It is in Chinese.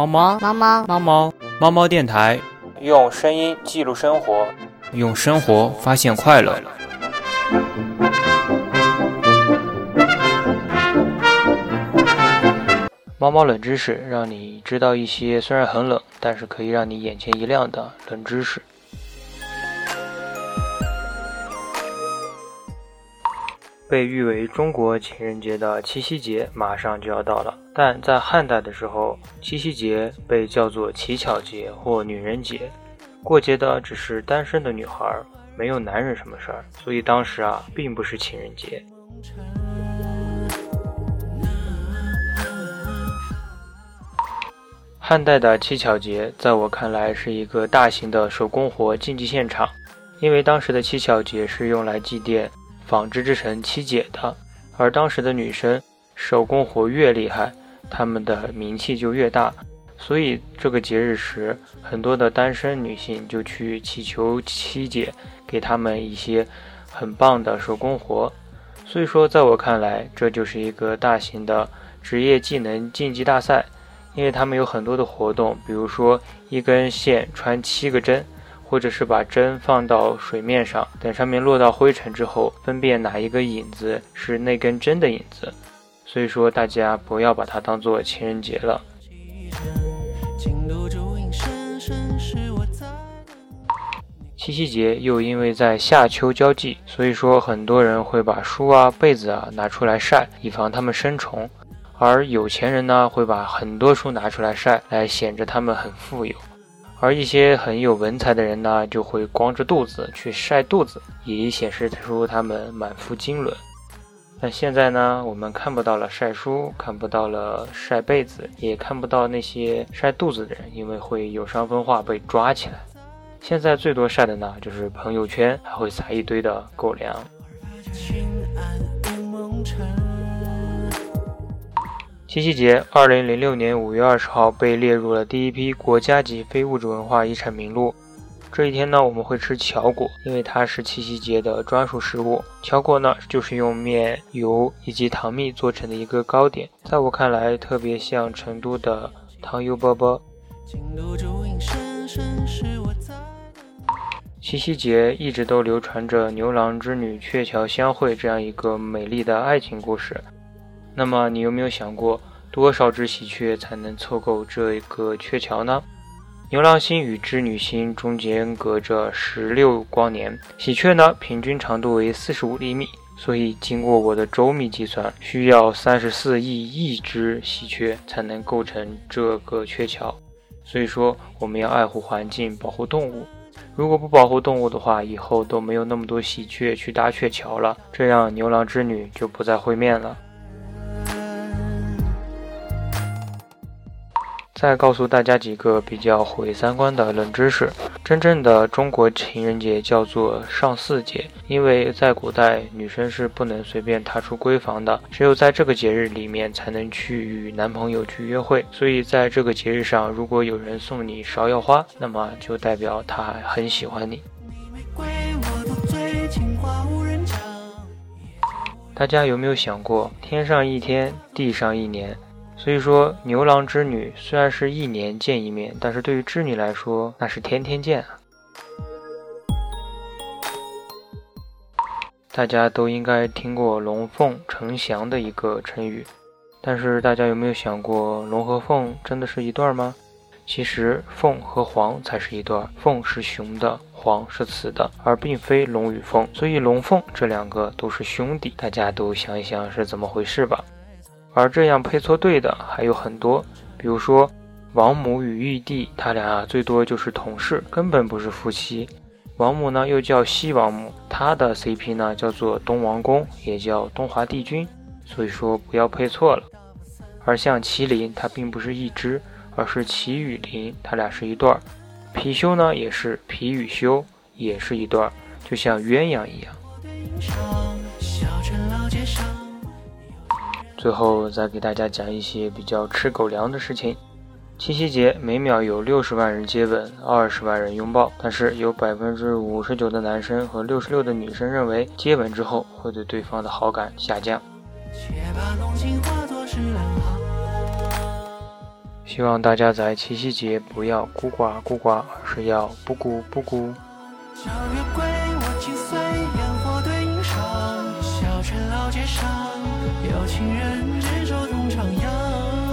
猫猫猫猫猫猫猫猫电台，用声音记录生活，用生活发现快乐。猫猫冷知识，让你知道一些虽然很冷，但是可以让你眼前一亮的冷知识。被誉为中国情人节的七夕节马上就要到了，但在汉代的时候，七夕节被叫做乞巧节或女人节，过节的只是单身的女孩，没有男人什么事儿，所以当时啊，并不是情人节。汉代的乞巧节，在我看来是一个大型的手工活竞技现场，因为当时的乞巧节是用来祭奠。纺织之神七姐的，而当时的女生手工活越厉害，她们的名气就越大，所以这个节日时，很多的单身女性就去祈求七姐给她们一些很棒的手工活。所以说，在我看来，这就是一个大型的职业技能竞技大赛，因为他们有很多的活动，比如说一根线穿七个针。或者是把针放到水面上，等上面落到灰尘之后，分辨哪一个影子是那根针的影子。所以说，大家不要把它当做情人节了。七夕节又因为在夏秋交际，所以说很多人会把书啊、被子啊拿出来晒，以防它们生虫。而有钱人呢，会把很多书拿出来晒，来显着他们很富有。而一些很有文采的人呢，就会光着肚子去晒肚子，以显示出他们满腹经纶。但现在呢，我们看不到了晒书，看不到了晒被子，也看不到那些晒肚子的人，因为会有伤风化被抓起来。现在最多晒的呢，就是朋友圈，还会撒一堆的狗粮。七夕节，二零零六年五月二十号被列入了第一批国家级非物质文化遗产名录。这一天呢，我们会吃巧果，因为它是七夕节的专属食物。巧果呢，就是用面、油以及糖蜜做成的一个糕点，在我看来，特别像成都的糖油饽饽。七夕节一直都流传着牛郎织女鹊桥相会这样一个美丽的爱情故事。那么你有没有想过，多少只喜鹊才能凑够这一个鹊桥呢？牛郎星与织女星中间隔着十六光年，喜鹊呢平均长度为四十五厘米，所以经过我的周密计算，需要三十四亿亿只喜鹊才能构成这个鹊桥。所以说，我们要爱护环境，保护动物。如果不保护动物的话，以后都没有那么多喜鹊去搭鹊桥了，这样牛郎织女就不再会面了。再告诉大家几个比较毁三观的冷知识：真正的中国情人节叫做上巳节，因为在古代女生是不能随便踏出闺房的，只有在这个节日里面才能去与男朋友去约会。所以在这个节日上，如果有人送你芍药花，那么就代表他很喜欢你。大家有没有想过，天上一天，地上一年？所以说，牛郎织女虽然是一年见一面，但是对于织女来说，那是天天见啊。大家都应该听过“龙凤呈祥”的一个成语，但是大家有没有想过，龙和凤真的是一对吗？其实，凤和凰才是一对，凤是雄的，凰是雌的，而并非龙与凤。所以，龙凤这两个都是兄弟。大家都想一想是怎么回事吧。而这样配错对的还有很多，比如说王母与玉帝，他俩最多就是同事，根本不是夫妻。王母呢又叫西王母，她的 CP 呢叫做东王公，也叫东华帝君，所以说不要配错了。而像麒麟，它并不是一只，而是麒与麟，它俩是一对儿。貔貅呢也是貔与貅，也是一对儿，就像鸳鸯一样。最后再给大家讲一些比较吃狗粮的事情。七夕节每秒有六十万人接吻，二十万人拥抱，但是有百分之五十九的男生和六十六的女生认为接吻之后会对对方的好感下降。希望大家在七夕节不要孤寡孤寡，而是要不孤不孤。小月归我老街上有情人执手同徜徉